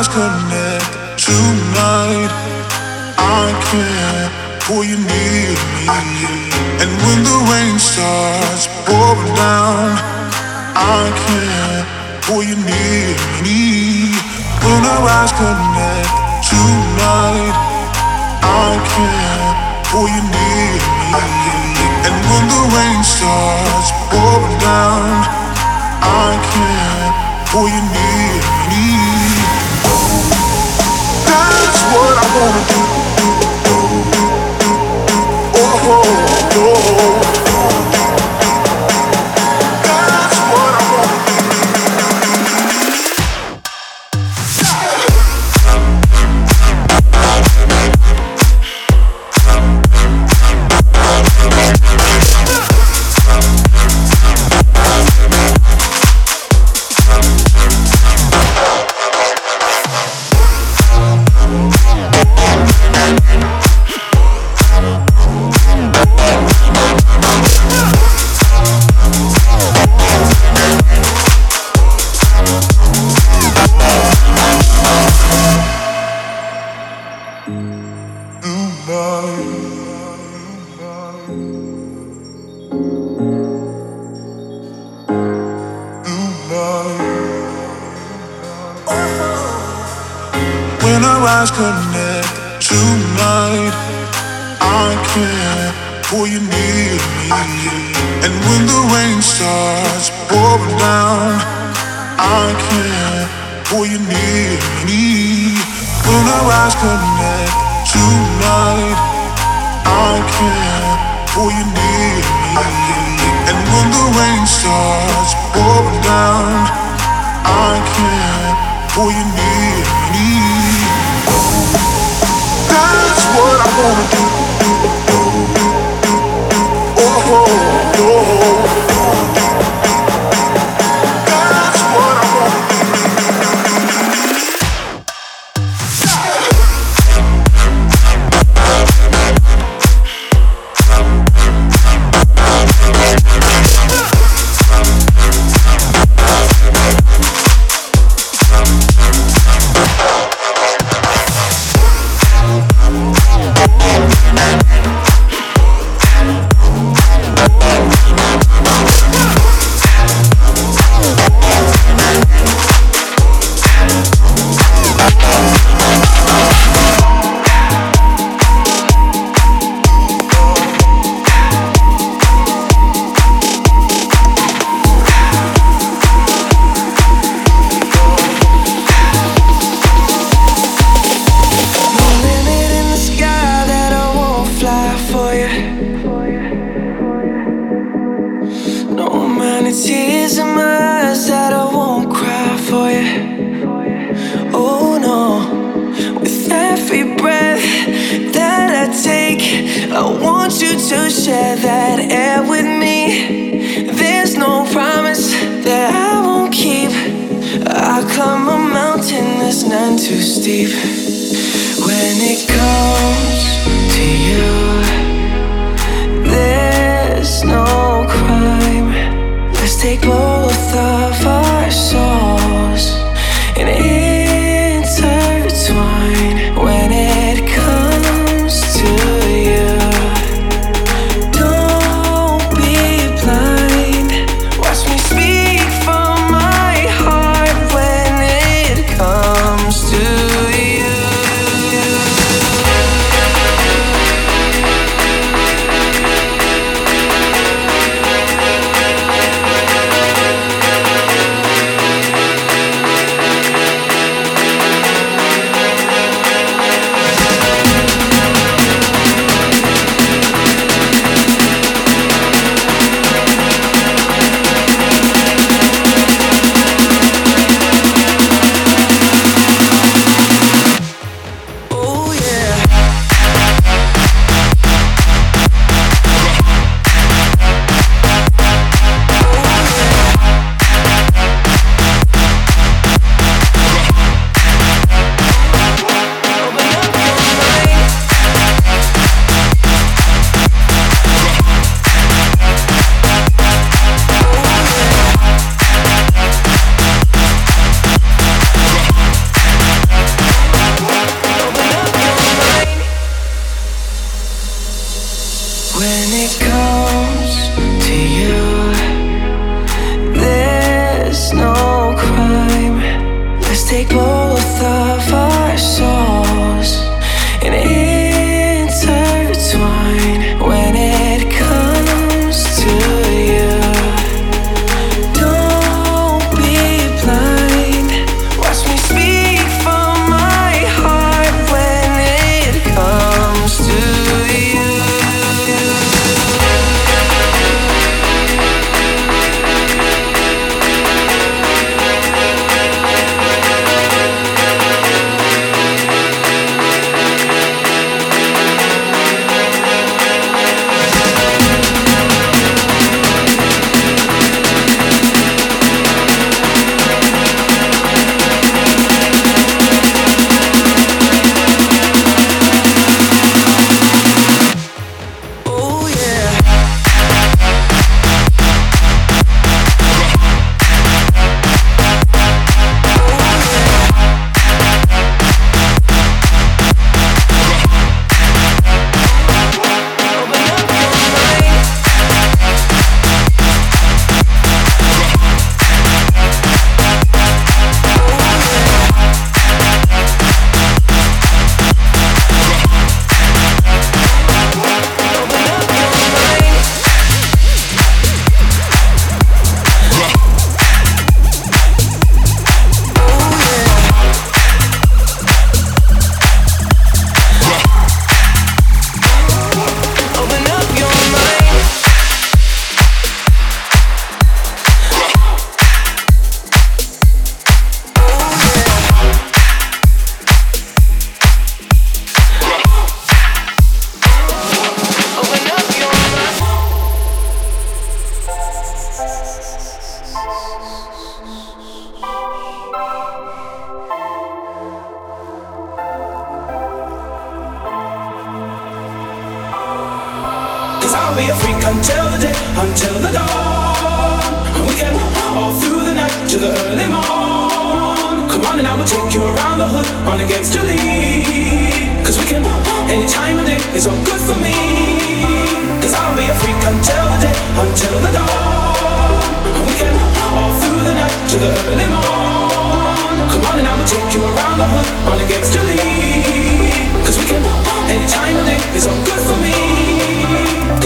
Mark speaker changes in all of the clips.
Speaker 1: Eyes connect tonight, I can't pull you near me. And when the rain starts pouring down, I can't pull you near me. When our eyes connect tonight, I can't pull you near me. And when the rain starts pouring down, I can't pull you near Oh, oh, oh.
Speaker 2: oh. climb a mountain that's none too steep. When it comes to you. I'll be a freak until the day, until the dawn. We can all through the night to the early morn. Come on and I will take you around the hood on against your lead. Cause we can, any time of day is all good for me. Cause I'll be a freak until the day, until the dawn. We can all through the night to the early morn. Come on and I will take you around the hood on against your lead. Cause we can of day is all good for me.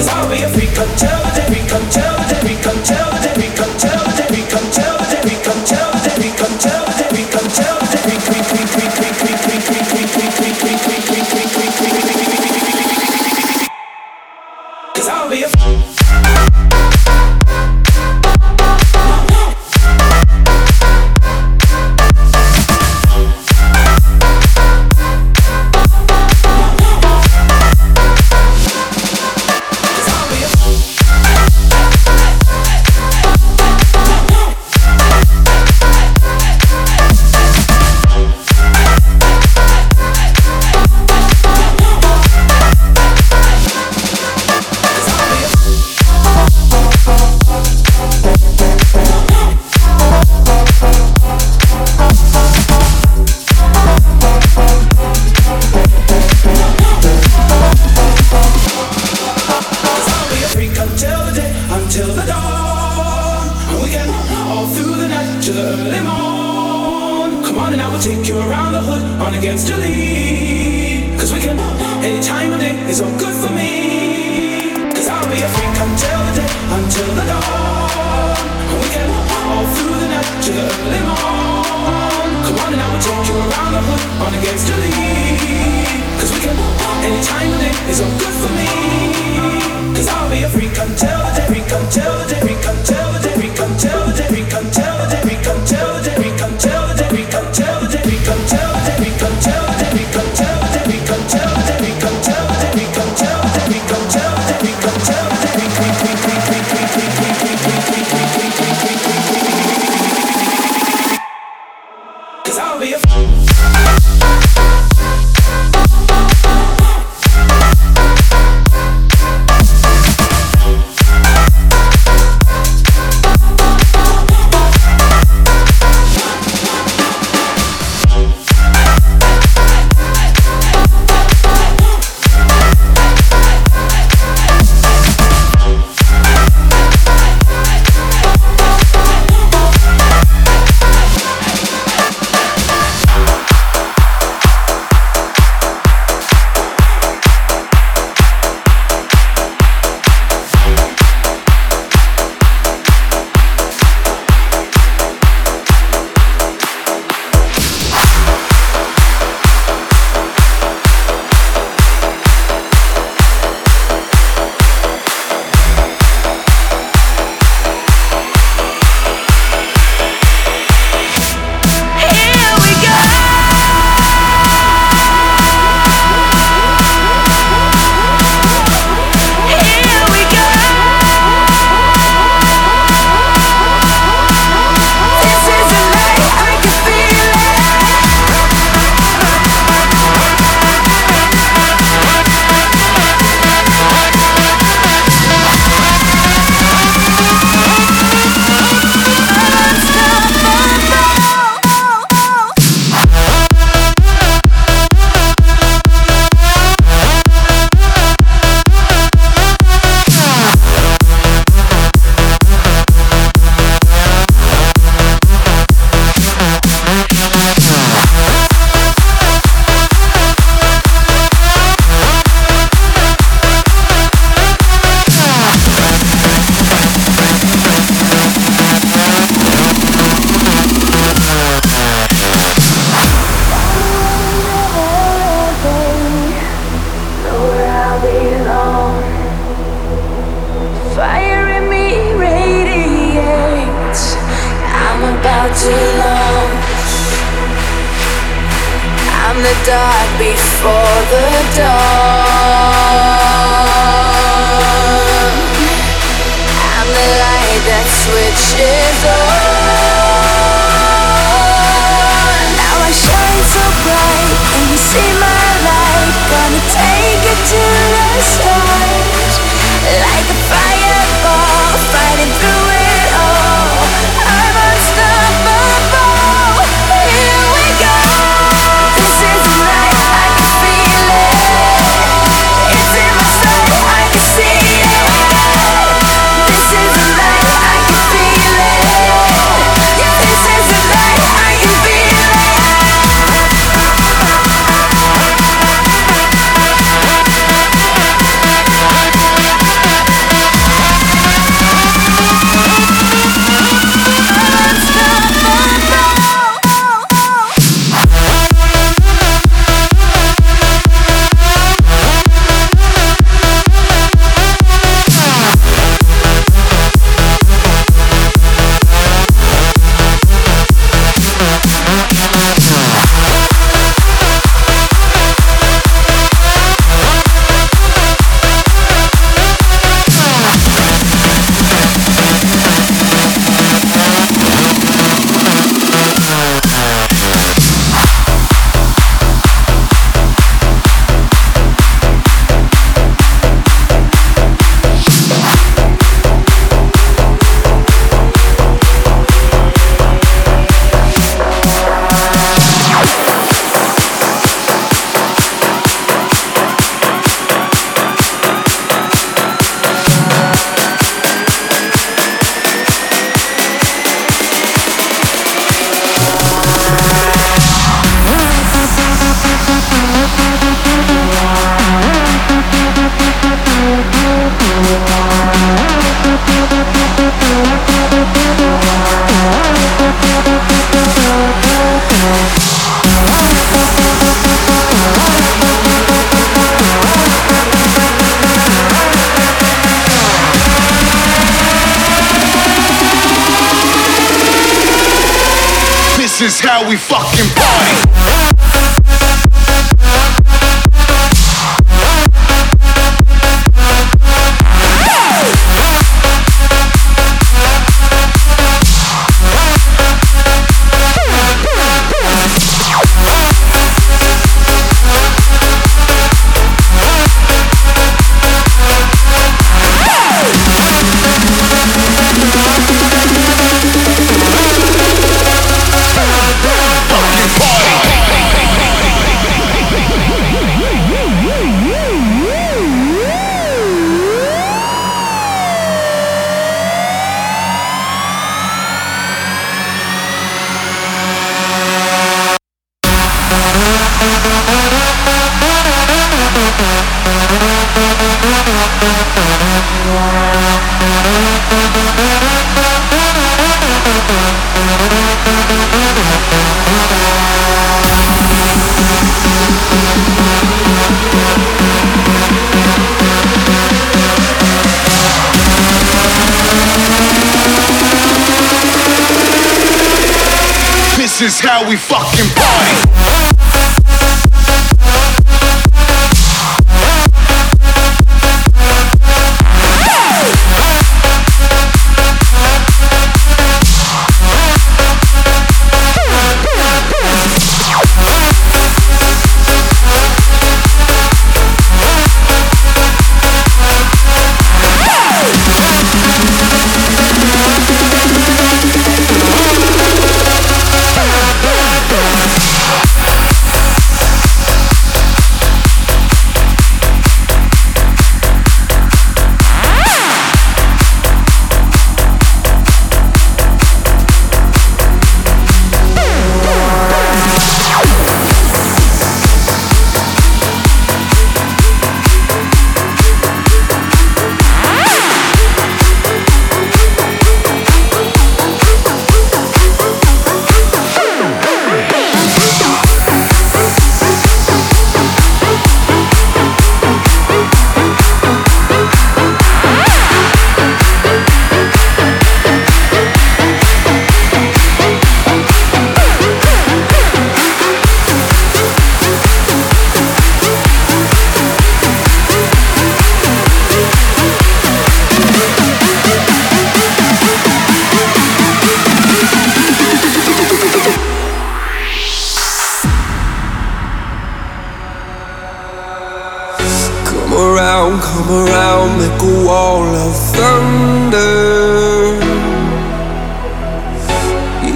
Speaker 2: I'll be a freak until the day, freak until the day, until the day, freak until the day, until the day, freak until the day, until.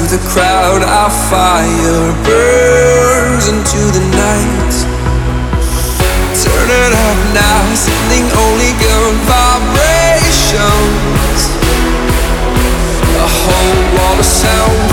Speaker 2: through the
Speaker 3: crowd, our fire burns into the night. Turn it up now, sending only good vibrations. A whole wall of sound.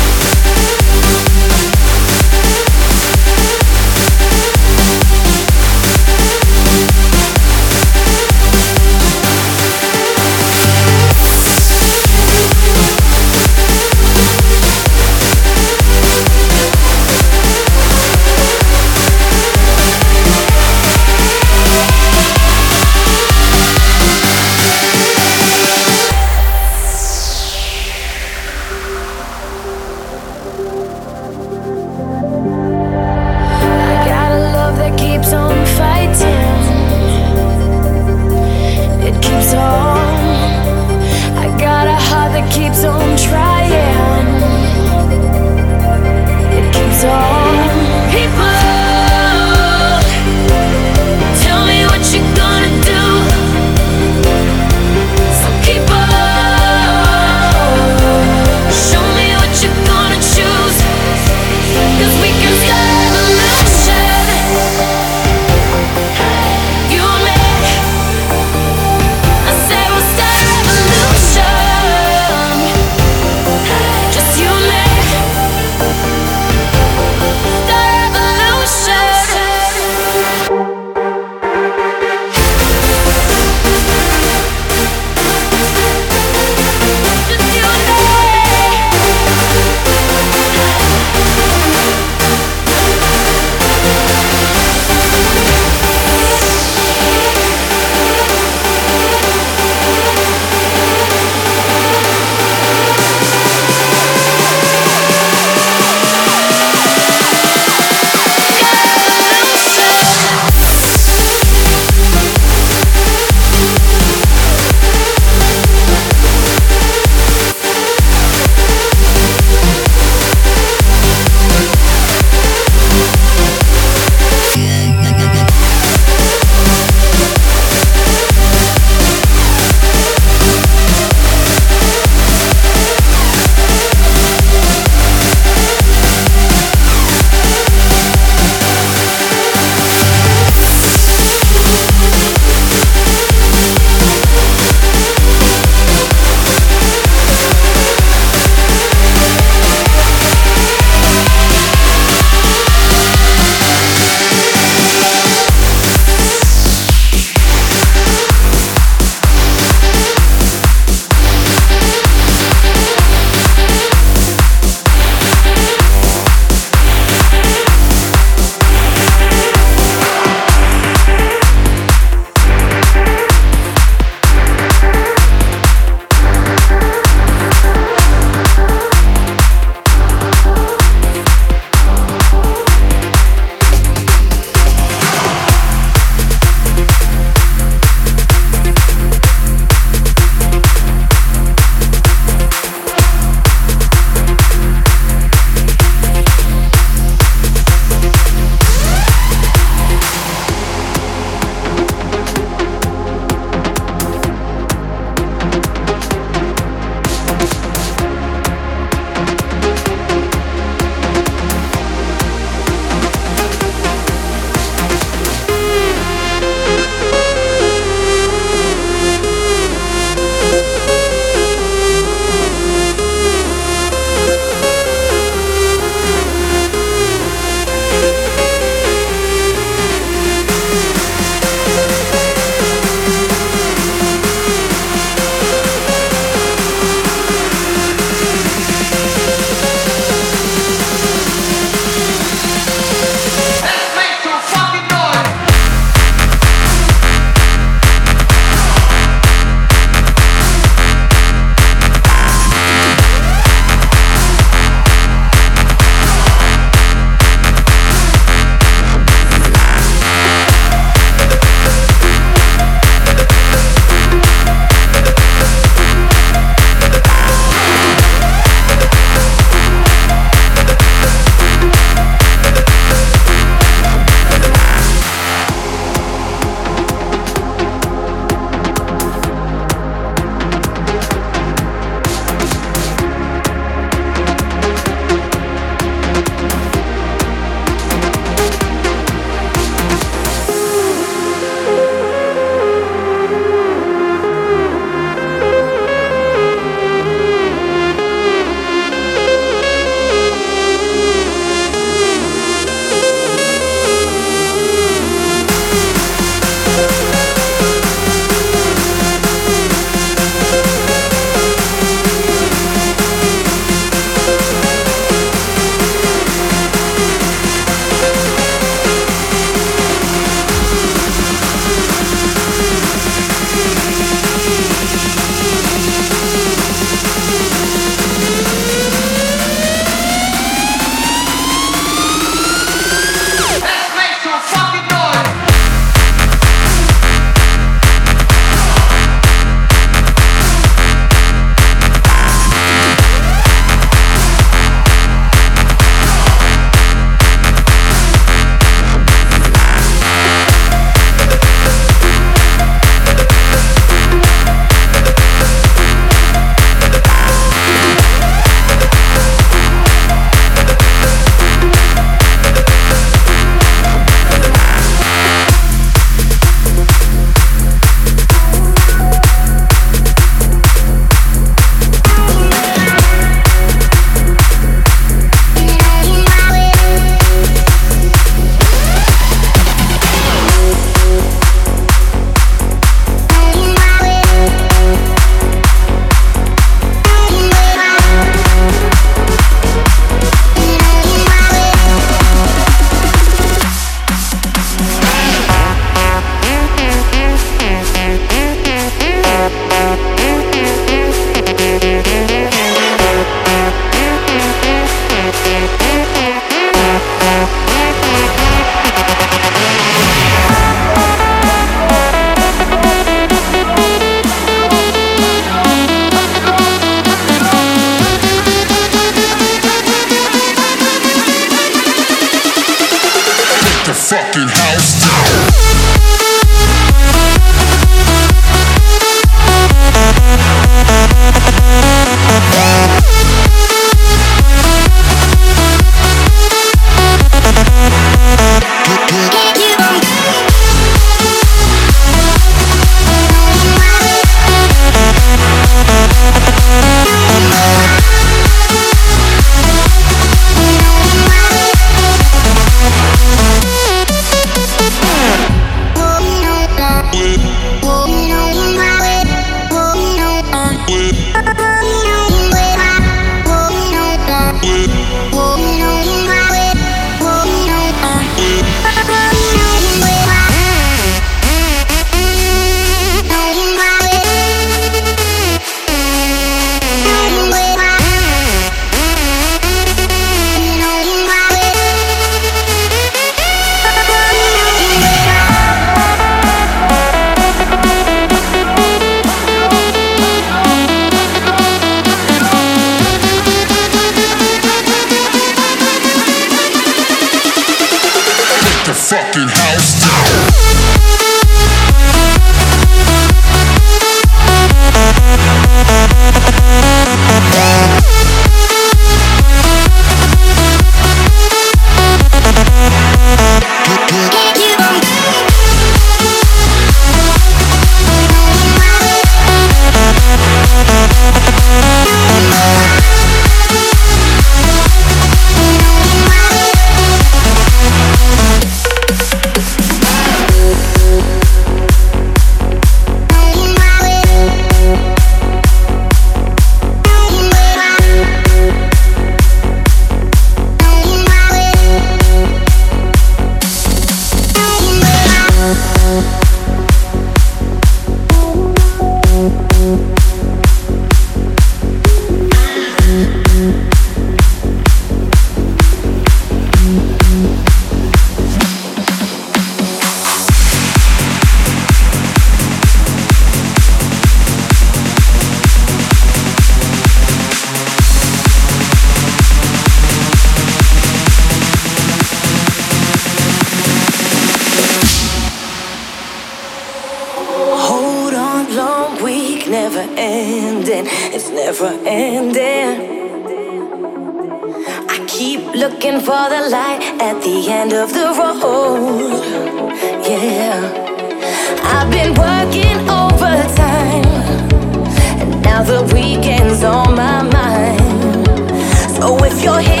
Speaker 2: your head.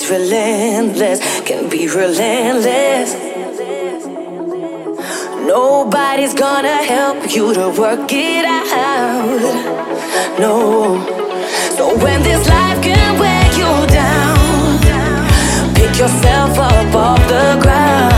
Speaker 2: it's relentless, can be relentless. Nobody's gonna help you to work it out. No. So when this life can wear you down, pick yourself up off the ground.